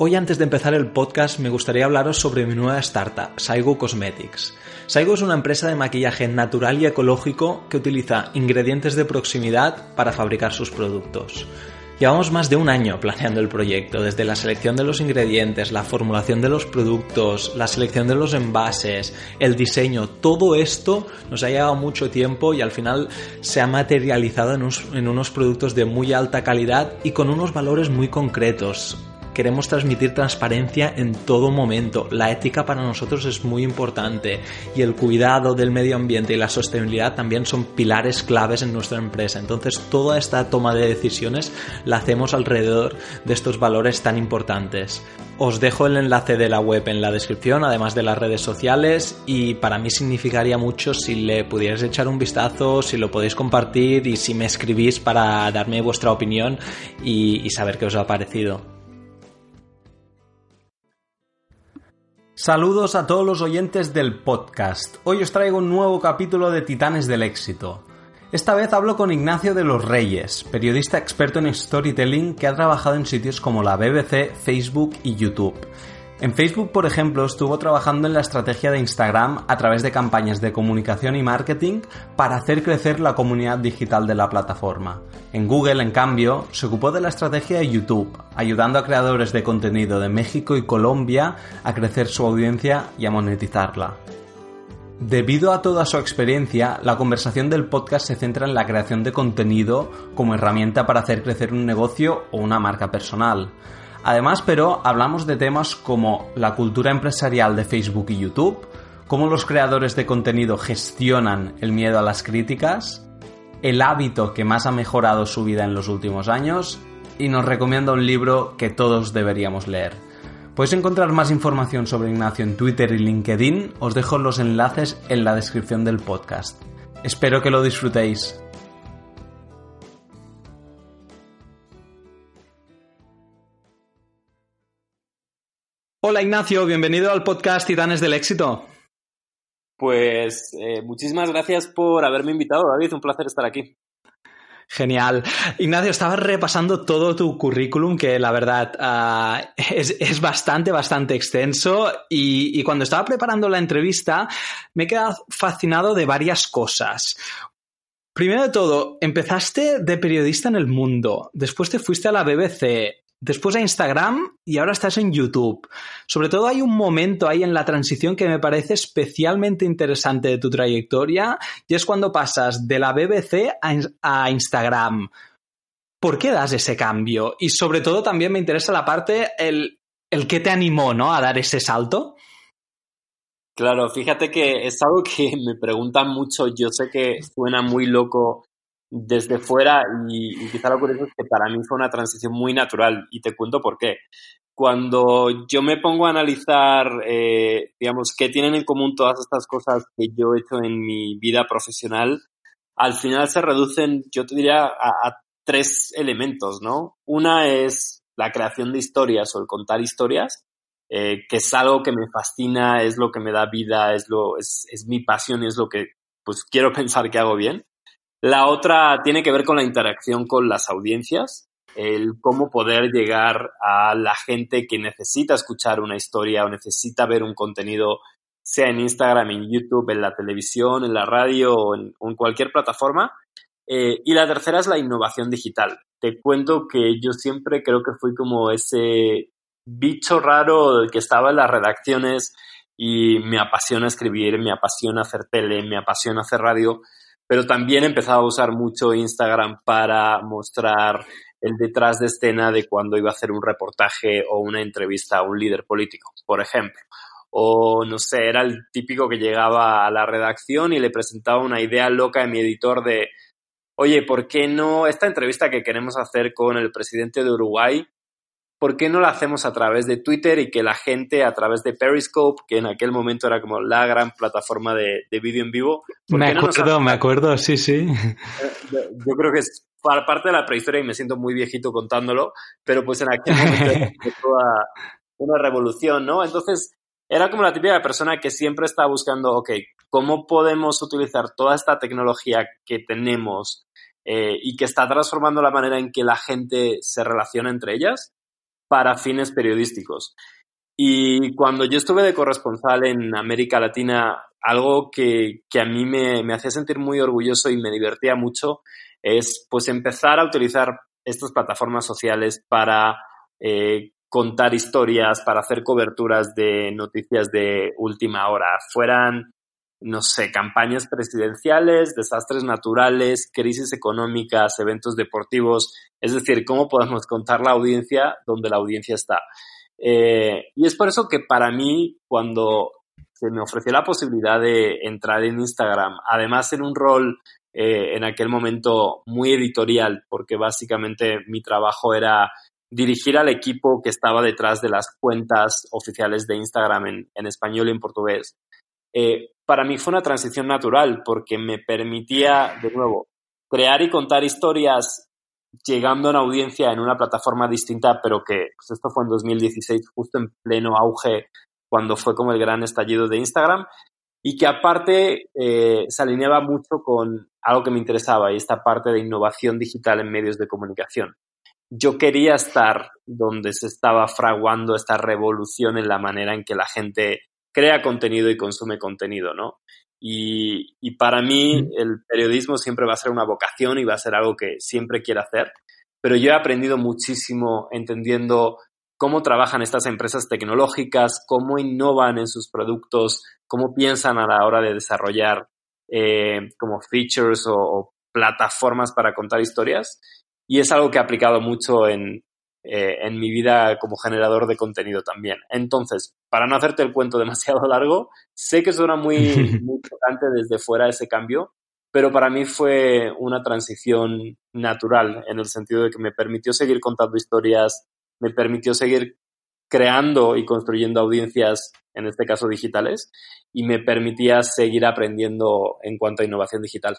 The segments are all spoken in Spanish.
Hoy antes de empezar el podcast me gustaría hablaros sobre mi nueva startup, Saigo Cosmetics. Saigo es una empresa de maquillaje natural y ecológico que utiliza ingredientes de proximidad para fabricar sus productos. Llevamos más de un año planeando el proyecto, desde la selección de los ingredientes, la formulación de los productos, la selección de los envases, el diseño, todo esto nos ha llevado mucho tiempo y al final se ha materializado en unos, productos de muy alta calidad y con unos valores muy concretos queremos transmitir transparencia en todo momento. La ética para nosotros es muy importante y el cuidado del medio ambiente y la sostenibilidad también son pilares claves en nuestra empresa. Entonces toda esta toma de decisiones la hacemos alrededor de estos valores tan importantes. Os dejo el enlace de la web en la descripción, además de las redes sociales, y para mí significaría mucho si le pudierais echar un vistazo, si lo podéis compartir y si me escribís para darme vuestra opinión y, y saber qué os ha parecido. Saludos a todos los oyentes del podcast. Hoy os traigo un nuevo capítulo de Titanes del Éxito. Esta vez hablo con Ignacio de los Reyes, periodista experto en storytelling que ha trabajado en sitios como la BBC, Facebook y YouTube. En Facebook, por ejemplo, estuvo trabajando en la estrategia de Instagram a través de campañas de comunicación y marketing para hacer crecer la comunidad digital de la plataforma. En Google, en cambio, se ocupó de la estrategia de YouTube, ayudando a creadores de contenido de México y Colombia a crecer su audiencia y a monetizarla. Debido a toda su experiencia, la conversación del podcast se centra en la creación de contenido como herramienta para hacer crecer un negocio o una marca personal. Además, pero hablamos de temas como la cultura empresarial de Facebook y YouTube, cómo los creadores de contenido gestionan el miedo a las críticas, el hábito que más ha mejorado su vida en los últimos años y nos recomienda un libro que todos deberíamos leer. Podéis encontrar más información sobre Ignacio en Twitter y LinkedIn, os dejo los enlaces en la descripción del podcast. Espero que lo disfrutéis. Hola Ignacio, bienvenido al podcast Titanes del Éxito. Pues eh, muchísimas gracias por haberme invitado, David. Un placer estar aquí. Genial. Ignacio, estaba repasando todo tu currículum, que la verdad uh, es, es, bastante, bastante extenso. Y, y, cuando estaba preparando la entrevista, me he quedado fascinado de varias cosas. Primero de todo, empezaste de periodista en el mundo, después te fuiste a la BBC, después a Instagram y ahora estás en YouTube. Sobre todo hay un momento ahí en la transición que me parece especialmente interesante de tu trayectoria y es cuando pasas de la BBC a, Instagram. ¿Por qué das ese cambio? Y sobre todo también me interesa la parte, el, el que te animó, ¿no? A dar ese salto. Claro, fíjate que es algo que me preguntan mucho. Yo sé que suena muy loco desde fuera y, y, quizá lo curioso es que para mí fue una transición muy natural y te cuento por qué. Cuando yo me pongo a analizar, eh, digamos, qué tienen en común todas estas cosas que yo he hecho en mi vida profesional, al final se reducen, yo te diría, a, a tres elementos, ¿no? Una es la creación de historias o el contar historias, eh, que es algo que me fascina, es lo que me da vida, es, lo, es, es mi pasión y es lo que pues quiero pensar que hago bien. La otra tiene que ver con la interacción con las audiencias, el cómo poder llegar a la gente que necesita escuchar una historia o necesita ver un contenido, sea en Instagram, en YouTube, en la televisión, en la radio o en, cualquier plataforma. Eh, y la tercera es la innovación digital. Te cuento que yo siempre creo que fui como ese bicho raro que estaba en las redacciones y me apasiona escribir, me apasiona hacer tele, me apasiona hacer radio pero también he empezado a usar mucho Instagram para mostrar el detrás de escena de cuando iba a hacer un reportaje o una entrevista a un líder político, por ejemplo. O no sé, era el típico que llegaba a la redacción y le presentaba una idea loca a mi editor de, oye, ¿por qué no esta entrevista que queremos hacer con el presidente de Uruguay? ¿Por qué no la hacemos a través de Twitter y que la gente a través de Periscope, que en aquel momento era como la gran plataforma de, de vídeo en vivo? Me acuerdo, me acuerdo, sí, sí. Eh, yo creo que es parte de la prehistoria y me siento muy viejito contándolo, pero pues en aquel momento toda una revolución, ¿no? Entonces, era como la típica persona que siempre está buscando, ok, ¿cómo podemos utilizar toda esta tecnología que tenemos eh, y que está transformando la manera en que la gente se relaciona entre ellas para fines periodísticos. Y cuando yo estuve de corresponsal en América Latina, algo que, a mí me, me, hacía sentir muy orgulloso y me divertía mucho es pues empezar a utilizar estas plataformas sociales para eh, contar historias, para hacer coberturas de noticias de última hora, fueran, no sé, campañas presidenciales, desastres naturales, crisis económicas, eventos deportivos, es decir, cómo podemos contar la audiencia donde la audiencia está. Eh, y es por eso que para mí, cuando se me ofreció la posibilidad de entrar en Instagram, además en un rol eh, en aquel momento muy editorial, porque básicamente mi trabajo era dirigir al equipo que estaba detrás de las cuentas oficiales de Instagram en, español y en portugués. Eh, para mí fue una transición natural porque me permitía, de nuevo, crear y contar historias llegando a una audiencia en una plataforma distinta, pero que pues esto fue en 2016, justo en pleno auge, cuando fue como el gran estallido de Instagram, y que aparte eh, se alineaba mucho con algo que me interesaba, y esta parte de innovación digital en medios de comunicación. Yo quería estar donde se estaba fraguando esta revolución en la manera en que la gente crea contenido y consume contenido, ¿no? Y, para mí el periodismo siempre va a ser una vocación y va a ser algo que siempre quiero hacer, pero yo he aprendido muchísimo entendiendo cómo trabajan estas empresas tecnológicas, cómo innovan en sus productos, cómo piensan a la hora de desarrollar eh, como features o plataformas para contar historias y es algo que he aplicado mucho en, eh, en mi vida como generador de contenido también. Entonces, para no hacerte el cuento demasiado largo, sé que suena muy, muy importante desde fuera ese cambio, pero para mí fue una transición natural en el sentido de que me permitió seguir contando historias, me permitió seguir creando y construyendo audiencias, en este caso digitales, y me permitía seguir aprendiendo en cuanto a innovación digital.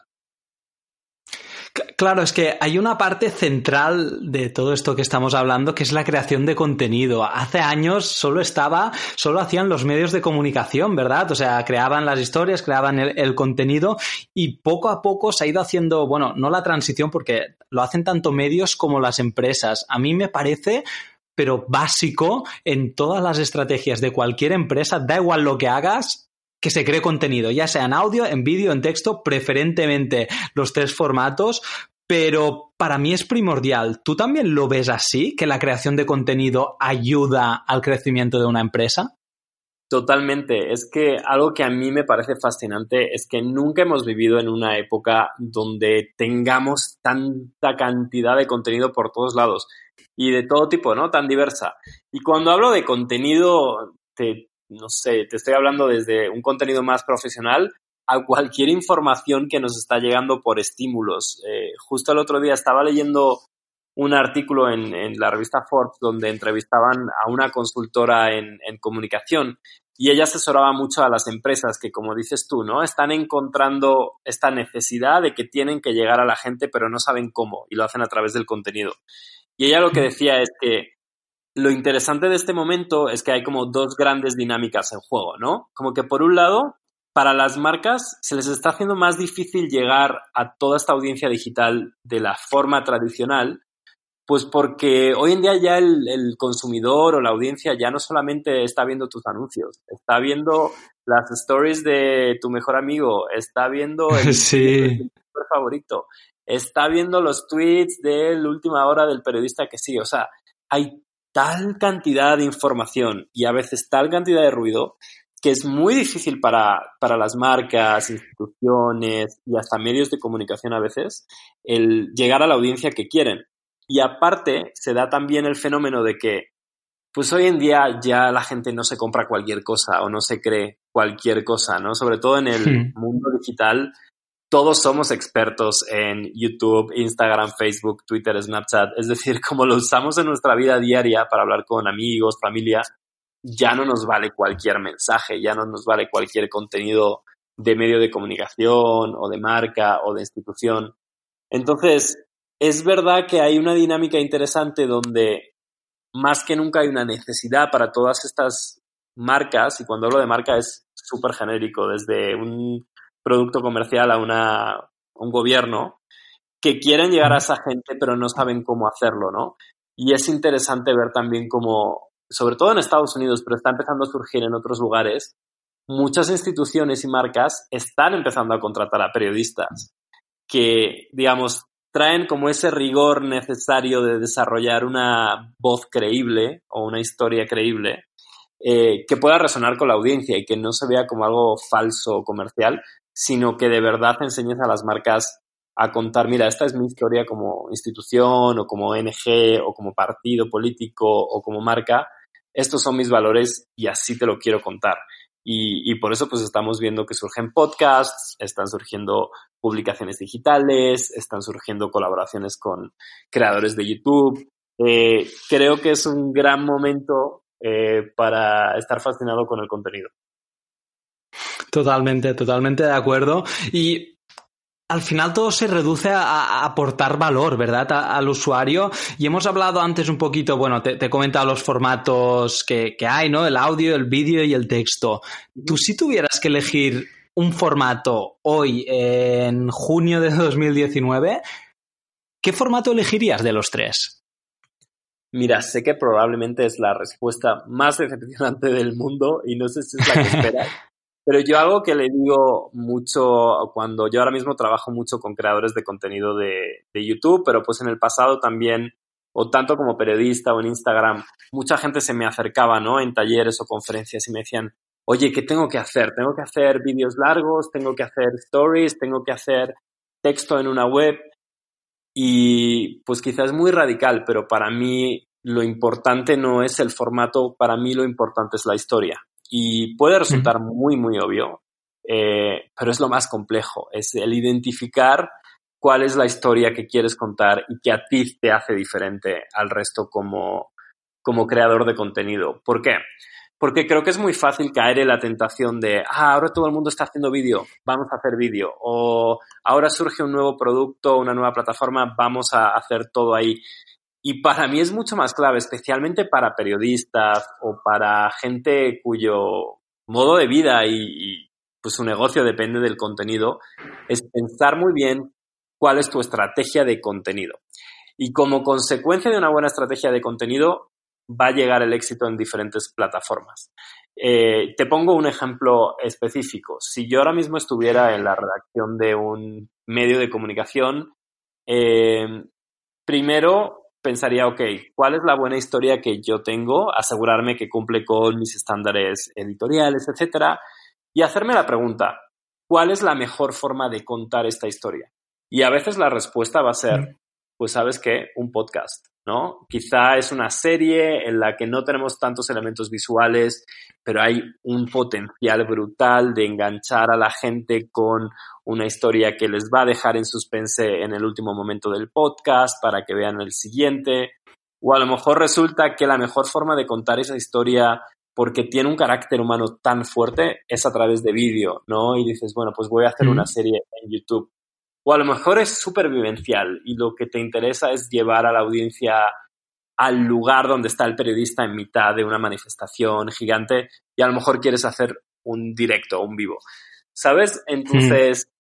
Claro, es que hay una parte central de todo esto que estamos hablando, que es la creación de contenido. Hace años solo estaba, solo hacían los medios de comunicación, ¿verdad? O sea, creaban las historias, creaban el, contenido y poco a poco se ha ido haciendo, bueno, no la transición porque lo hacen tanto medios como las empresas. A mí me parece pero básico en todas las estrategias de cualquier empresa, da igual lo que hagas, que se cree contenido, ya sea en audio, en vídeo, en texto, preferentemente los tres formatos, pero para mí es primordial. ¿Tú también lo ves así, que la creación de contenido ayuda al crecimiento de una empresa? Totalmente. Es que algo que a mí me parece fascinante es que nunca hemos vivido en una época donde tengamos tanta cantidad de contenido por todos lados y de todo tipo, ¿no? Tan diversa. Y cuando hablo de contenido, te, no sé, te estoy hablando desde un contenido más profesional a cualquier información que nos está llegando por estímulos. Eh, justo el otro día estaba leyendo un artículo en, la revista Forbes donde entrevistaban a una consultora en, en, comunicación y ella asesoraba mucho a las empresas que, como dices tú, ¿no? Están encontrando esta necesidad de que tienen que llegar a la gente pero no saben cómo y lo hacen a través del contenido. Y ella lo que decía es que lo interesante de este momento es que hay como dos grandes dinámicas en juego, ¿no? Como que por un lado, para las marcas se les está haciendo más difícil llegar a toda esta audiencia digital de la forma tradicional, pues porque hoy en día ya el, consumidor o la audiencia ya no solamente está viendo tus anuncios, está viendo las stories de tu mejor amigo, está viendo el, sí. favorito, está viendo los tweets de la última hora del periodista que sí, o sea, hay tal cantidad de información y a veces tal cantidad de ruido que es muy difícil para, para, las marcas, instituciones y hasta medios de comunicación a veces el llegar a la audiencia que quieren. Y aparte se da también el fenómeno de que pues hoy en día ya la gente no se compra cualquier cosa o no se cree cualquier cosa, ¿no? Sobre todo en el hmm. mundo digital todos somos expertos en YouTube, Instagram, Facebook, Twitter, Snapchat. Es decir, como lo usamos en nuestra vida diaria para hablar con amigos, familia, ya no nos vale cualquier mensaje, ya no nos vale cualquier contenido de medio de comunicación o de marca o de institución. Entonces, es verdad que hay una dinámica interesante donde más que nunca hay una necesidad para todas estas marcas, y cuando hablo de marca es súper genérico, desde un producto comercial a, una, un gobierno que quieren llegar a esa gente pero no saben cómo hacerlo, ¿no? Y es interesante ver también cómo, sobre todo en Estados Unidos, pero está empezando a surgir en otros lugares, muchas instituciones y marcas están empezando a contratar a periodistas que, digamos, traen como ese rigor necesario de desarrollar una voz creíble o una historia creíble eh, que pueda resonar con la audiencia y que no se vea como algo falso o comercial, sino que de verdad enseñes a las marcas a contar, mira, esta es mi historia como institución o como ONG o como partido político o como marca, estos son mis valores y así te lo quiero contar. Y, por eso pues estamos viendo que surgen podcasts, están surgiendo publicaciones digitales, están surgiendo colaboraciones con creadores de YouTube. Eh, creo que es un gran momento eh, para estar fascinado con el contenido. Totalmente, totalmente de acuerdo. Y al final todo se reduce a, aportar valor, ¿verdad? al usuario. Y hemos hablado antes un poquito, bueno, te, he comentado los formatos que, hay, ¿no? El audio, el vídeo y el texto. Tú si tuvieras que elegir un formato hoy, en junio de 2019, ¿qué formato elegirías de los tres? Mira, sé que probablemente es la respuesta más decepcionante del mundo y no sé si es la que esperas. Pero yo algo que le digo mucho cuando yo ahora mismo trabajo mucho con creadores de contenido de, YouTube, pero pues en el pasado también, o tanto como periodista o en Instagram, mucha gente se me acercaba, ¿no? En talleres o conferencias y me decían, oye, ¿qué tengo que hacer? ¿Tengo que hacer vídeos largos? ¿Tengo que hacer stories? ¿Tengo que hacer texto en una web? Y pues quizás es muy radical, pero para mí lo importante no es el formato, para mí lo importante es la historia. Y puede resultar muy, muy obvio, eh, pero es lo más complejo, es el identificar cuál es la historia que quieres contar y que a ti te hace diferente al resto como, como creador de contenido. ¿Por qué? Porque creo que es muy fácil caer en la tentación de, ah, ahora todo el mundo está haciendo vídeo, vamos a hacer vídeo. O ahora surge un nuevo producto, una nueva plataforma, vamos a hacer todo ahí. Y para mí es mucho más clave, especialmente para periodistas o para gente cuyo modo de vida y, pues su negocio depende del contenido, es pensar muy bien cuál es tu estrategia de contenido. Y como consecuencia de una buena estrategia de contenido, va a llegar el éxito en diferentes plataformas. Eh, te pongo un ejemplo específico. Si yo ahora mismo estuviera en la redacción de un medio de comunicación, eh, primero pensaría, ok, ¿cuál es la buena historia que yo tengo? Asegurarme que cumple con mis estándares editoriales, etcétera, y hacerme la pregunta, ¿cuál es la mejor forma de contar esta historia? Y a veces la respuesta va a ser, pues sabes qué, un podcast. ¿No? Quizá es una serie en la que no tenemos tantos elementos visuales, pero hay un potencial brutal de enganchar a la gente con una historia que les va a dejar en suspense en el último momento del podcast para que vean el siguiente. O a lo mejor resulta que la mejor forma de contar esa historia porque tiene un carácter humano tan fuerte es a través de vídeo, ¿no? Y dices, bueno, pues voy a hacer una serie en YouTube o a lo mejor es supervivencial y lo que te interesa es llevar a la audiencia al lugar donde está el periodista en mitad de una manifestación gigante y a lo mejor quieres hacer un directo, un vivo. ¿Sabes? Entonces,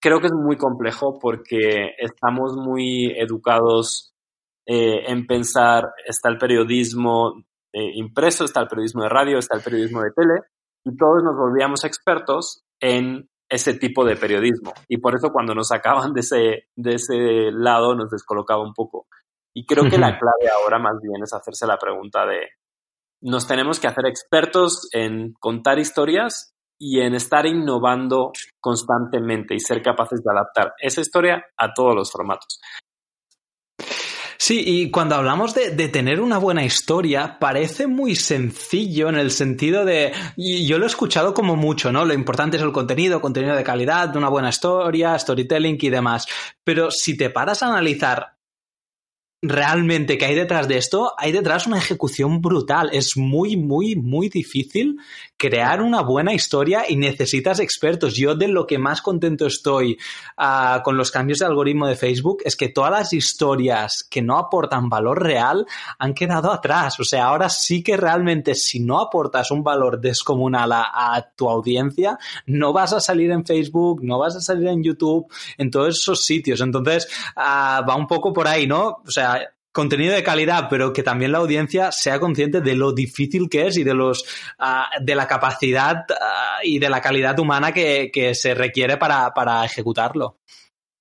creo que es muy complejo porque estamos muy educados eh, en pensar, está el periodismo eh, impreso, está el periodismo de radio, está el periodismo de tele, y todos nos volvíamos expertos en ese tipo de periodismo. Y por eso cuando nos sacaban de ese, de ese lado nos descolocaba un poco. Y creo que la clave ahora más bien es hacerse la pregunta de, nos tenemos que hacer expertos en contar historias y en estar innovando constantemente y ser capaces de adaptar esa historia a todos los formatos. Sí, y cuando hablamos de, tener una buena historia, parece muy sencillo en el sentido de, yo lo he escuchado como mucho, ¿no? Lo importante es el contenido, contenido de calidad, una buena historia, storytelling y demás. Pero si te paras a analizar realmente que hay detrás de esto, hay detrás una ejecución brutal. Es muy, muy, muy difícil crear una buena historia y necesitas expertos. Yo de lo que más contento estoy ah, con los cambios de algoritmo de Facebook es que todas las historias que no aportan valor real han quedado atrás. O sea, ahora sí que realmente si no aportas un valor descomunal a, tu audiencia, no vas a salir en Facebook, no vas a salir en YouTube, en todos esos sitios. Entonces, ah, va un poco por ahí, ¿no? O sea, contenido de calidad, pero que también la audiencia sea consciente de lo difícil que es y de los uh, de la capacidad uh, y de la calidad humana que, que se requiere para, para, ejecutarlo.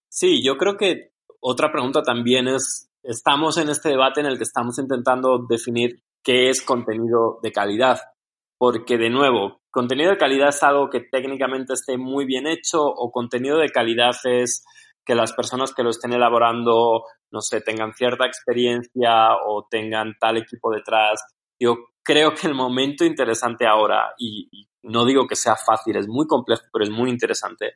Sí, yo creo que otra pregunta también es, estamos en este debate en el que estamos intentando definir qué es contenido de calidad, porque de nuevo, contenido de calidad es algo que técnicamente esté muy bien hecho o contenido de calidad es que las personas que lo estén elaborando, no sé, tengan cierta experiencia o tengan tal equipo detrás. Yo creo que el momento interesante ahora, y, y no digo que sea fácil, es muy complejo, pero es muy interesante,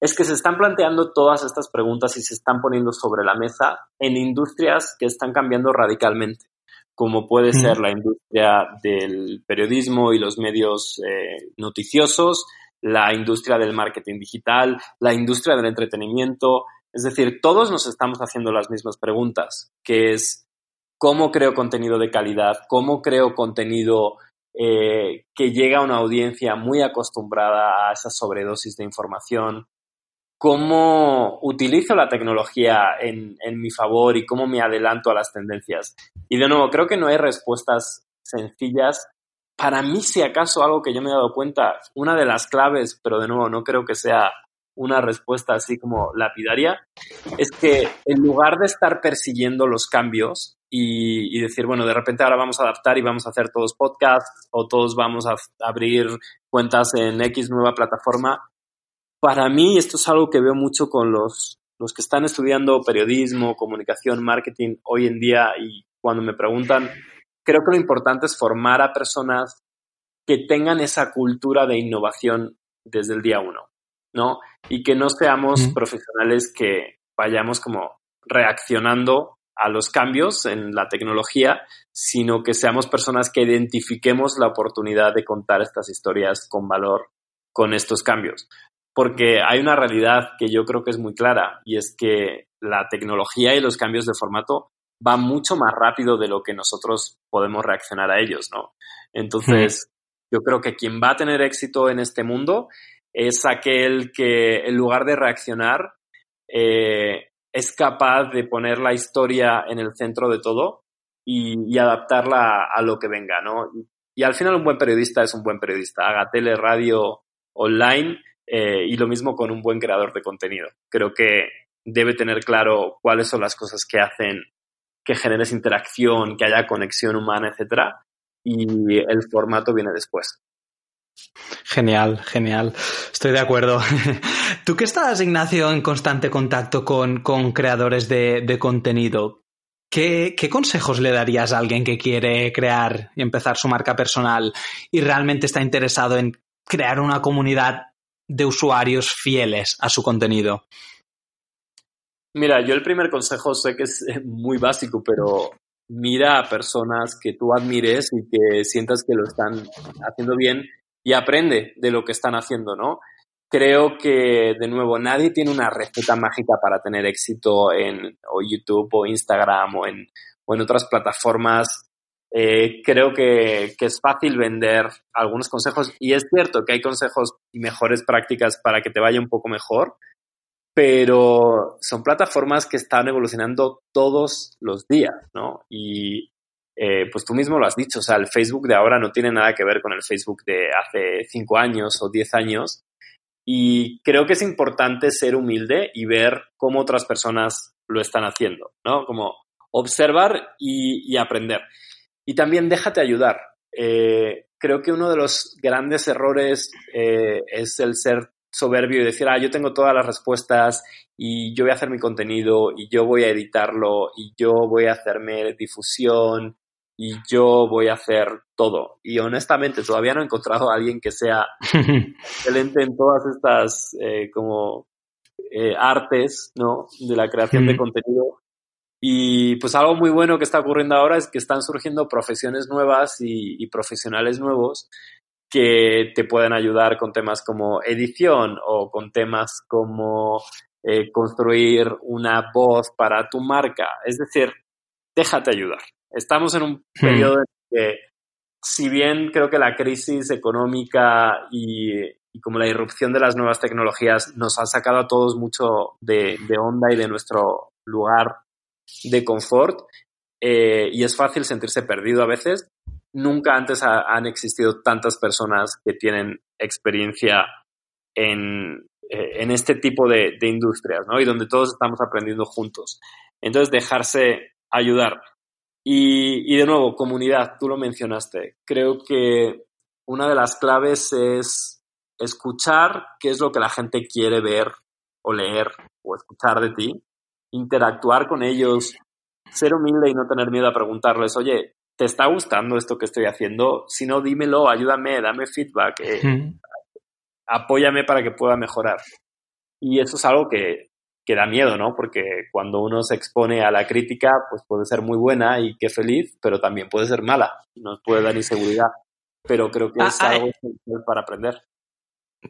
es que se están planteando todas estas preguntas y se están poniendo sobre la mesa en industrias que están cambiando radicalmente, como puede ser la industria del periodismo y los medios eh, noticiosos, la industria del marketing digital, la industria del entretenimiento. Es decir, todos nos estamos haciendo las mismas preguntas, que es cómo creo contenido de calidad, cómo creo contenido eh, que llega a una audiencia muy acostumbrada a esa sobredosis de información, cómo utilizo la tecnología en, en, mi favor y cómo me adelanto a las tendencias. Y de nuevo, creo que no hay respuestas sencillas para mí, si acaso algo que yo me he dado cuenta, una de las claves, pero de nuevo no creo que sea una respuesta así como lapidaria, es que en lugar de estar persiguiendo los cambios y, decir, bueno, de repente ahora vamos a adaptar y vamos a hacer todos podcasts o todos vamos a abrir cuentas en X nueva plataforma, para mí esto es algo que veo mucho con los, los que están estudiando periodismo, comunicación, marketing hoy en día y cuando me preguntan creo que lo importante es formar a personas que tengan esa cultura de innovación desde el día uno, ¿no? Y que no seamos mm. profesionales que vayamos como reaccionando a los cambios en la tecnología, sino que seamos personas que identifiquemos la oportunidad de contar estas historias con valor con estos cambios. Porque hay una realidad que yo creo que es muy clara y es que la tecnología y los cambios de formato va mucho más rápido de lo que nosotros podemos reaccionar a ellos, ¿no? Entonces, yo creo que quien va a tener éxito en este mundo es aquel que, en lugar de reaccionar, eh, es capaz de poner la historia en el centro de todo y, y adaptarla a, a, lo que venga, ¿no? Y, y, al final un buen periodista es un buen periodista, haga tele, radio, online eh, y lo mismo con un buen creador de contenido. Creo que debe tener claro cuáles son las cosas que hacen que generes interacción, que haya conexión humana, etcétera, y el formato viene después. Genial, genial. Estoy de acuerdo. Tú que estás, Ignacio, en constante contacto con, con creadores de, de contenido, ¿qué, ¿qué, consejos le darías a alguien que quiere crear y empezar su marca personal y realmente está interesado en crear una comunidad de usuarios fieles a su contenido? Mira, yo el primer consejo sé que es muy básico, pero mira a personas que tú admires y que sientas que lo están haciendo bien y aprende de lo que están haciendo, ¿no? Creo que, de nuevo, nadie tiene una receta mágica para tener éxito en o YouTube o Instagram o en, o en otras plataformas. Eh, creo que, que, es fácil vender algunos consejos y es cierto que hay consejos y mejores prácticas para que te vaya un poco mejor, pero son plataformas que están evolucionando todos los días, ¿no? Y eh, pues tú mismo lo has dicho, o sea, el Facebook de ahora no tiene nada que ver con el Facebook de hace cinco años o diez años. Y creo que es importante ser humilde y ver cómo otras personas lo están haciendo, ¿no? Como observar y, y aprender. Y también déjate ayudar. Eh, creo que uno de los grandes errores eh, es el ser soberbio y decir, ah, yo tengo todas las respuestas y yo voy a hacer mi contenido y yo voy a editarlo y yo voy a hacerme difusión y yo voy a hacer todo. Y honestamente todavía no he encontrado a alguien que sea excelente en todas estas eh, como eh, artes, ¿no? De la creación de contenido. Y pues algo muy bueno que está ocurriendo ahora es que están surgiendo profesiones nuevas y, y profesionales nuevos que te pueden ayudar con temas como edición o con temas como eh, construir una voz para tu marca. Es decir, déjate ayudar. Estamos en un hmm. periodo en que, si bien creo que la crisis económica y, y, como la irrupción de las nuevas tecnologías nos ha sacado a todos mucho de, de onda y de nuestro lugar de confort, eh, y es fácil sentirse perdido a veces. Nunca antes han existido tantas personas que tienen experiencia en, eh, en este tipo de, industrias, ¿no? Y donde todos estamos aprendiendo juntos. Entonces, dejarse ayudar. Y, y de nuevo, comunidad, tú lo mencionaste. Creo que una de las claves es escuchar qué es lo que la gente quiere ver o leer o escuchar de ti, interactuar con ellos, ser humilde y no tener miedo a preguntarles, oye, ¿te está gustando esto que estoy haciendo? Si no, dímelo, ayúdame, dame feedback. Eh, apóyame para que pueda mejorar. Y eso es algo que, que da miedo, ¿no? Porque cuando uno se expone a la crítica, pues puede ser muy buena y qué feliz, pero también puede ser mala, nos puede dar inseguridad. Pero creo que ah, es algo esencial para aprender.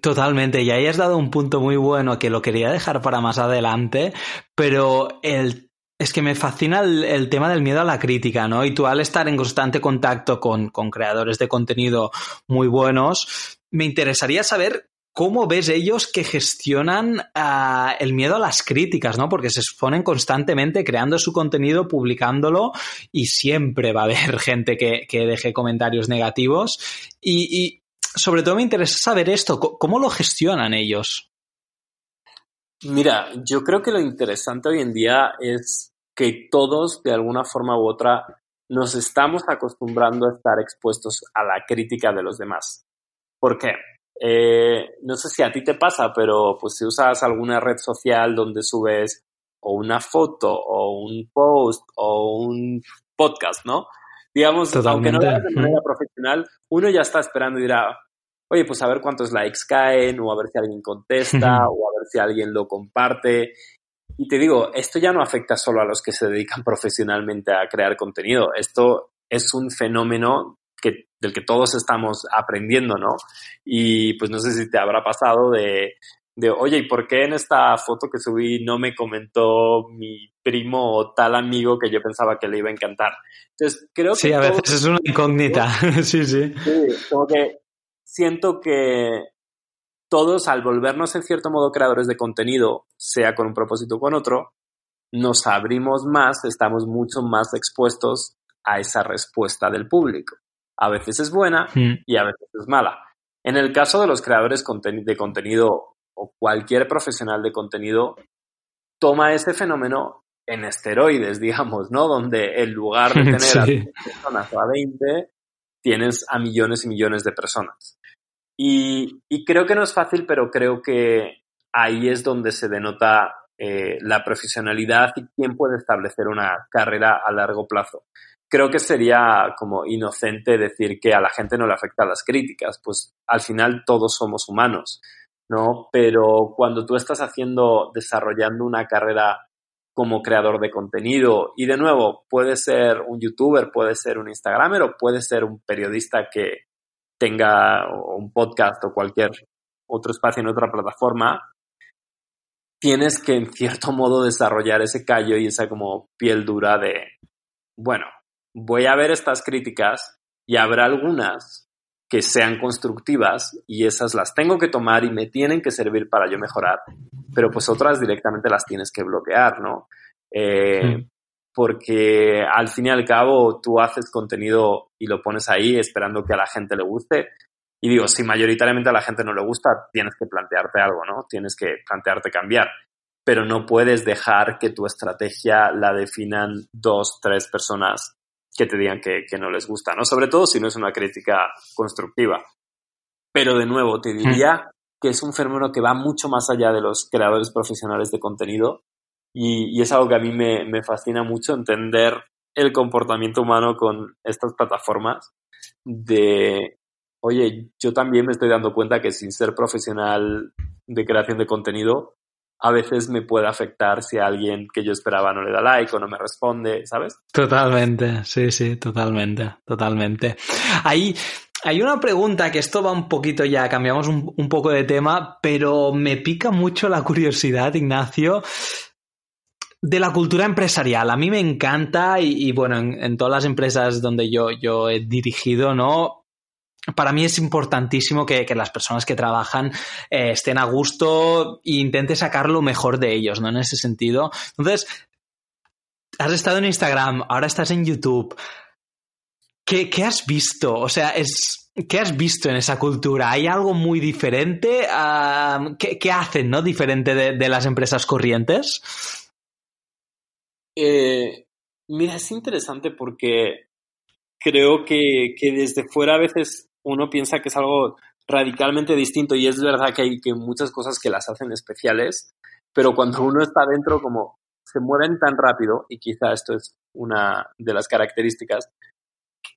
Totalmente, y ahí has dado un punto muy bueno que lo quería dejar para más adelante, pero el es que me fascina el, tema del miedo a la crítica, ¿no? Y tú al estar en constante contacto con, con creadores de contenido muy buenos, me interesaría saber cómo ves ellos que gestionan ah, el miedo a las críticas, ¿no? Porque se exponen constantemente creando su contenido, publicándolo y siempre va a haber gente que, deje comentarios negativos. Y, sobre todo me interesa saber esto, ¿cómo lo gestionan ellos? Mira, yo creo que lo interesante hoy en día es que todos, de alguna forma u otra, nos estamos acostumbrando a estar expuestos a la crítica de los demás. ¿Por qué? Eh, no sé si a ti te pasa, pero pues si usas alguna red social donde subes o una foto o un post o un podcast, ¿no? Digamos, aunque no lo hagas de manera profesional, uno ya está esperando y dirá, oye, pues a ver cuántos likes caen o a ver si alguien contesta o a ver si alguien lo comparte. Y te digo, esto ya no afecta solo a los que se dedican profesionalmente a crear contenido. Esto es un fenómeno que, del que todos estamos aprendiendo, ¿no? Y pues no sé si te habrá pasado de, de, oye, ¿y por qué en esta foto que subí no me comentó mi primo o tal amigo que yo pensaba que le iba a encantar? Entonces, creo que... Sí, a veces es una incógnita, sí, sí. Sí, como que siento que todos, al volvernos en cierto modo creadores de contenido, sea con un propósito o con otro, nos abrimos más, estamos mucho más expuestos a esa respuesta del público. A veces es buena hmm. y a veces es mala. En el caso de los creadores de contenido o cualquier profesional de contenido, toma ese fenómeno en esteroides, digamos, ¿no? Donde en lugar de tener a 10 personas o a 20, tienes a millones y millones de personas. Y, creo que no es fácil, pero creo que ahí es donde se denota eh, la profesionalidad y quién puede establecer una carrera a largo plazo creo que sería como inocente decir que a la gente no le afectan las críticas, pues al final todos somos humanos, ¿no? Pero cuando tú estás haciendo, desarrollando una carrera como creador de contenido, y de nuevo, puede ser un youtuber, puede ser un instagramer o puede ser un periodista que tenga un podcast o cualquier otro espacio en otra plataforma, tienes que en cierto modo desarrollar ese callo y esa como piel dura de, bueno, voy a ver estas críticas y habrá algunas que sean constructivas y esas las tengo que tomar y me tienen que servir para yo mejorar, pero pues otras directamente las tienes que bloquear, ¿no? Eh, porque al fin y al cabo tú haces contenido y lo pones ahí esperando que a la gente le guste. Y digo, si mayoritariamente a la gente no le gusta, tienes que plantearte algo, ¿no? Tienes que plantearte cambiar. Pero no puedes dejar que tu estrategia la definan dos, tres personas que te digan que, no les gusta, ¿no? Sobre todo si no es una crítica constructiva. Pero de nuevo, te diría que es un fenómeno que va mucho más allá de los creadores profesionales de contenido y, es algo que a mí me, fascina mucho entender el comportamiento humano con estas plataformas de, oye, yo también me estoy dando cuenta que sin ser profesional de creación de contenido, a veces me puede afectar si alguien que yo esperaba no le da like o no me responde, ¿sabes? Totalmente, sí, sí, totalmente, totalmente. Ahí hay una pregunta que esto va un poquito ya, cambiamos un, poco de tema, pero me pica mucho la curiosidad, Ignacio, de la cultura empresarial. A mí me encanta y, bueno, en, todas las empresas donde yo, yo he dirigido, ¿no? para mí es importantísimo que, las personas que trabajan eh, estén a gusto e intente sacar lo mejor de ellos, ¿no? En ese sentido. Entonces, has estado en Instagram, ahora estás en YouTube. ¿Qué, qué has visto? O sea, es, ¿qué has visto en esa cultura? ¿Hay algo muy diferente? Uh, ¿qué, ¿qué, hacen, no? Diferente de, de las empresas corrientes. Eh, mira, es interesante porque creo que, que, desde fuera a veces uno piensa que es algo radicalmente distinto y es verdad que hay que muchas cosas que las hacen especiales, pero cuando uno está dentro como se mueven tan rápido y quizá esto es una de las características,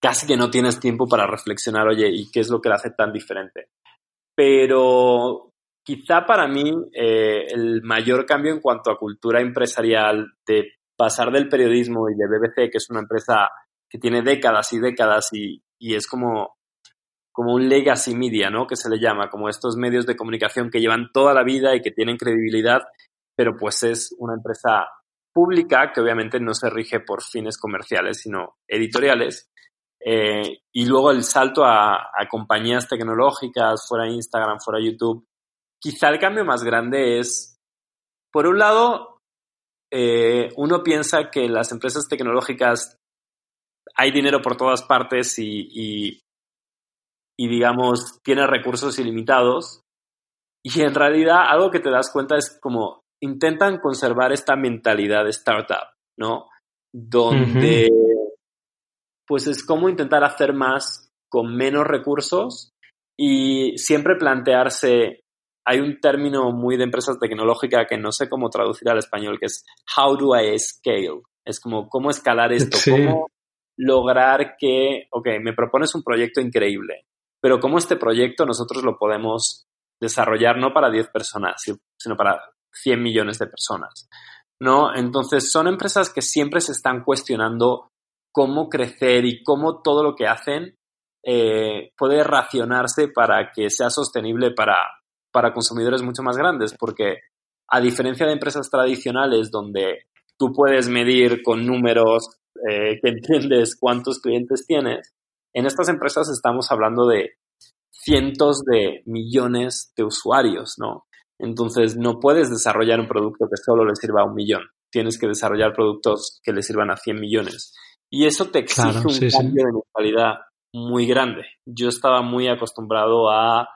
casi que no tienes tiempo para reflexionar, oye, ¿y qué es lo que la hace tan diferente? Pero quizá para mí eh, el mayor cambio en cuanto a cultura empresarial de pasar del periodismo y de BBC, que es una empresa que tiene décadas y décadas y, y es como, como un legacy media, ¿no? Que se le llama, como estos medios de comunicación que llevan toda la vida y que tienen credibilidad, pero pues es una empresa pública que obviamente no se rige por fines comerciales, sino editoriales. Eh, y luego el salto a, a, compañías tecnológicas, fuera Instagram, fuera YouTube. Quizá el cambio más grande es, por un lado, eh, uno piensa que las empresas tecnológicas hay dinero por todas partes y, y, y, digamos, tiene recursos ilimitados. Y en realidad algo que te das cuenta es como intentan conservar esta mentalidad de startup, ¿no? Donde, uh -huh. pues es como intentar hacer más con menos recursos y siempre plantearse hay un término muy de empresas tecnológicas que no sé cómo traducir al español, que es how do I scale? Es como cómo escalar esto, sí. cómo lograr que, ok, me propones un proyecto increíble, pero cómo este proyecto nosotros lo podemos desarrollar no para 10 personas, sino para 100 millones de personas, ¿no? Entonces son empresas que siempre se están cuestionando cómo crecer y cómo todo lo que hacen eh, puede racionarse para que sea sostenible para, para consumidores mucho más grandes, porque a diferencia de empresas tradicionales donde tú puedes medir con números eh, que entiendes cuántos clientes tienes, en estas empresas estamos hablando de cientos de millones de usuarios, ¿no? Entonces no puedes desarrollar un producto que solo le sirva a un millón, tienes que desarrollar productos que le sirvan a 100 millones. Y eso te exige claro, un sí, cambio sí. de mentalidad muy grande. Yo estaba muy acostumbrado a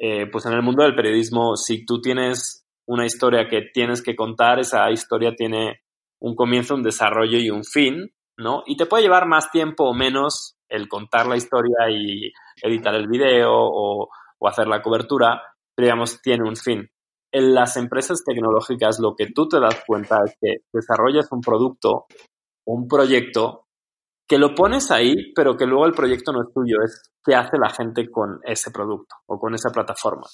eh, pues en el mundo del periodismo, si tú tienes una historia que tienes que contar, esa historia tiene un comienzo, un desarrollo y un fin, ¿no? Y te puede llevar más tiempo o menos el contar la historia y editar el video o, o hacer la cobertura, pero digamos, tiene un fin. En las empresas tecnológicas lo que tú te das cuenta es que desarrollas un producto, un proyecto que lo pones ahí, pero que luego el proyecto no es tuyo, es qué hace la gente con ese producto o con esa plataforma.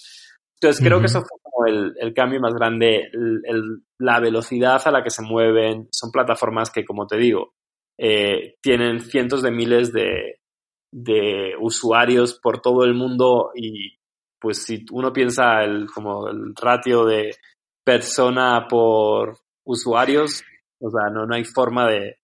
Entonces creo uh -huh. que eso fue como el, el cambio más grande, el, el, la velocidad a la que se mueven, son plataformas que, como te digo, eh, tienen cientos de miles de, de, usuarios por todo el mundo y pues si uno piensa el, como el ratio de persona por usuarios, o sea, no, no hay forma de,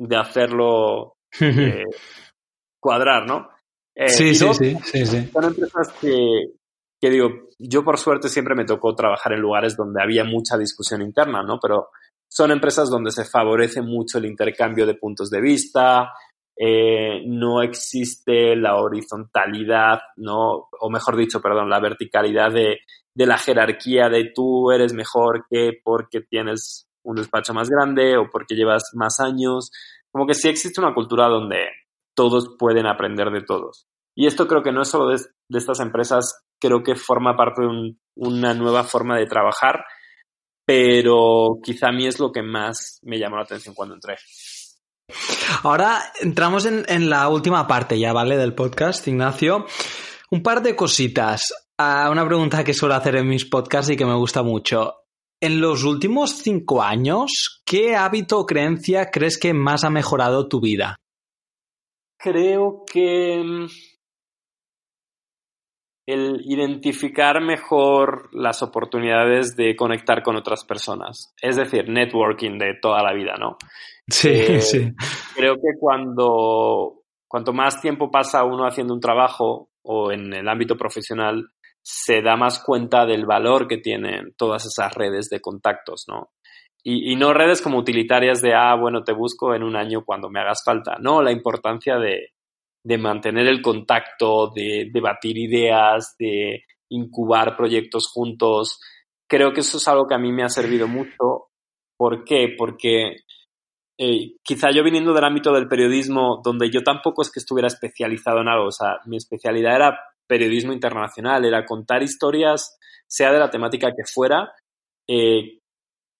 de hacerlo eh, cuadrar, ¿no? Eh, sí, sí, sí, sí, sí, Son empresas que, que digo, yo por suerte siempre me tocó trabajar en lugares donde había mucha discusión interna, ¿no? Pero son empresas donde se favorece mucho el intercambio de puntos de vista, eh, no existe la horizontalidad, ¿no? O mejor dicho, perdón, la verticalidad de, de la jerarquía de tú eres mejor que porque tienes un despacho más grande o porque llevas más años. Como que sí existe una cultura donde todos pueden aprender de todos. Y esto creo que no es solo de, estas empresas, creo que forma parte de un, una nueva forma de trabajar, pero quizá a mí es lo que más me llamó la atención cuando entré. Ahora entramos en, la última parte ya, ¿vale? Del podcast, Ignacio. Un par de cositas. Uh, una pregunta que suelo hacer en mis podcasts y que me gusta mucho. En los últimos cinco años, ¿qué hábito o creencia crees que más ha mejorado tu vida? Creo que el identificar mejor las oportunidades de conectar con otras personas. Es decir, networking de toda la vida, ¿no? Sí, eh, sí. Creo que cuando cuanto más tiempo pasa uno haciendo un trabajo o en el ámbito profesional, se da más cuenta del valor que tienen todas esas redes de contactos, ¿no? Y, no redes como utilitarias de, ah, bueno, te busco en un año cuando me hagas falta. No, la importancia de, de mantener el contacto, de debatir ideas, de incubar proyectos juntos. Creo que eso es algo que a mí me ha servido mucho. ¿Por qué? Porque eh, quizá yo viniendo del ámbito del periodismo, donde yo tampoco es que estuviera especializado en algo, o sea, mi especialidad era periodismo internacional, era contar historias, sea de la temática que fuera, eh,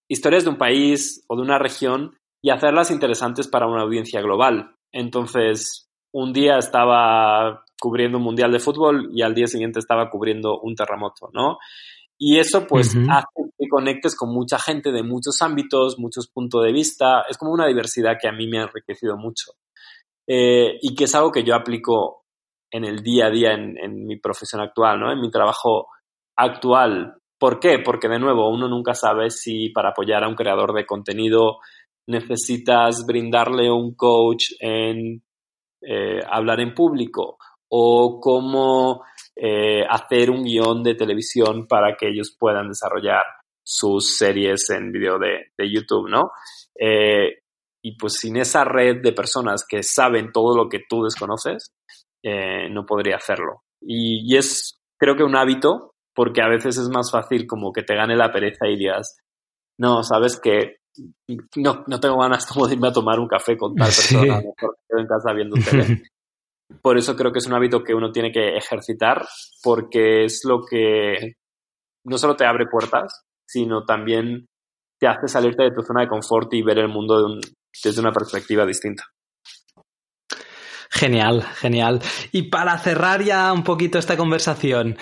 historias de un país o de una región y hacerlas interesantes para una audiencia global. Entonces, un día estaba cubriendo un mundial de fútbol y al día siguiente estaba cubriendo un terremoto, ¿no? Y eso pues hace que conectes con mucha gente de muchos ámbitos, muchos puntos de vista. Es como una diversidad que a mí me ha enriquecido mucho. Eh, y que es algo que yo aplico en el día a día en, mi profesión actual, ¿no? En mi trabajo actual. ¿Por qué? Porque de nuevo, uno nunca sabe si para apoyar a un creador de contenido necesitas brindarle un coach en eh, hablar en público o cómo eh, hacer un guion de televisión para que ellos puedan desarrollar sus series en video de, YouTube, ¿no? Eh, y pues sin esa red de personas que saben todo lo que tú desconoces, no podría hacerlo. Y, es, creo que un hábito, porque a veces es más fácil como que te gane la pereza y digas, no, sabes que no, no tengo ganas como de irme a tomar un café con tal persona, mejor quedo en casa viendo un tele. Por eso creo que es un hábito que uno tiene que ejercitar, porque es lo que no solo te abre puertas, sino también te hace salirte de tu zona de confort y ver el mundo desde una perspectiva distinta. Genial, genial. Y para cerrar ya un poquito esta conversación,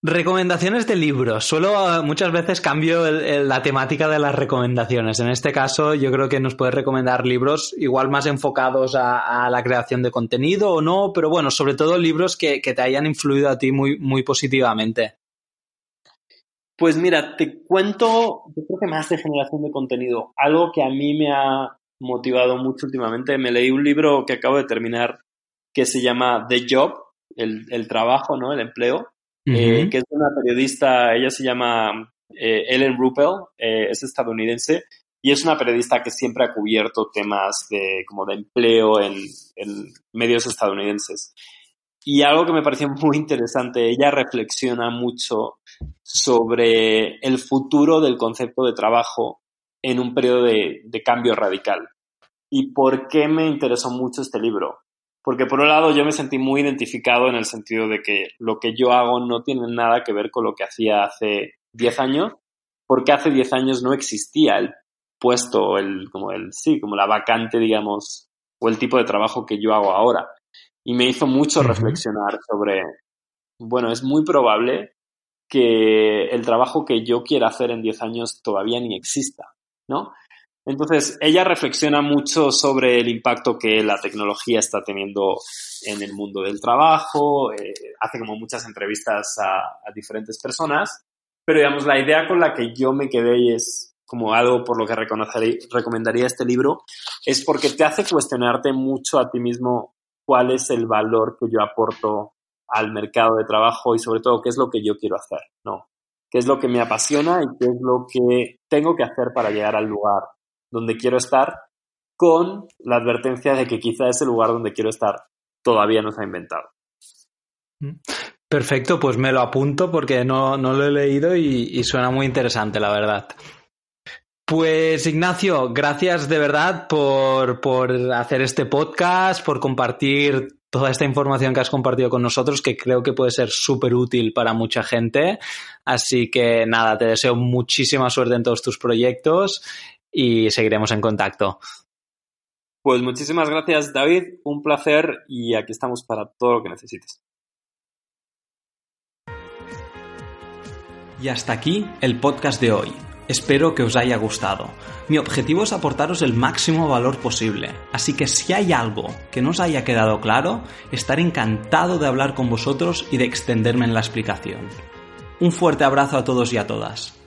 Recomendaciones de libros. Suelo eh, muchas veces cambio la temática de las recomendaciones. En este caso, yo creo que nos puedes recomendar libros igual más enfocados a, la creación de contenido o no, pero bueno, sobre todo libros que, te hayan influido a ti muy, muy positivamente. Pues mira, te cuento, yo creo que más de generación de contenido. Algo que a mí me ha motivado mucho últimamente. Me leí un libro que acabo de terminar que se llama The Job, el, el trabajo, ¿no? El empleo eh, que es una periodista, ella se llama eh, Ellen Ruppel, eh, es estadounidense, y es una periodista que siempre ha cubierto temas de, como de empleo en, en medios estadounidenses. Y algo que me pareció muy interesante, ella reflexiona mucho sobre el futuro del concepto de trabajo en un periodo de, de, cambio radical. ¿Y por qué me interesó mucho este libro? Porque por un lado yo me sentí muy identificado en el sentido de que lo que yo hago no tiene nada que ver con lo que hacía hace 10 años, porque hace 10 años no existía el puesto, el, como el, sí, como la vacante, digamos, o el tipo de trabajo que yo hago ahora. Y me hizo mucho reflexionar sobre, bueno, es muy probable que el trabajo que yo quiera hacer en 10 años todavía ni exista, ¿no? Entonces, ella reflexiona mucho sobre el impacto que la tecnología está teniendo en el mundo del trabajo, eh, hace como muchas entrevistas a, diferentes personas, pero digamos, la idea con la que yo me quedé y es como algo por lo que recomendaría este libro, es porque te hace cuestionarte mucho a ti mismo cuál es el valor que yo aporto al mercado de trabajo y sobre todo qué es lo que yo quiero hacer, ¿no? ¿Qué es lo que me apasiona y qué es lo que tengo que hacer para llegar al lugar donde quiero estar, con la advertencia de que quizá ese lugar donde quiero estar todavía no se ha inventado. Mm. Perfecto, pues me lo apunto porque no, lo he leído y, suena muy interesante, la verdad. Pues Ignacio, gracias de verdad por, por, hacer este podcast, por compartir toda esta información que has compartido con nosotros, que creo que puede ser súper útil para mucha gente. Así que nada, te deseo muchísima suerte en todos tus proyectos y seguiremos en contacto. Pues muchísimas gracias David, un placer y aquí estamos para todo lo que necesites. Y hasta aquí el podcast de hoy. Espero que os haya gustado. Mi objetivo es aportaros el máximo valor posible, así que si hay algo que no os haya quedado claro, estaré encantado de hablar con vosotros y de extenderme en la explicación. Un fuerte abrazo a todos y a todas.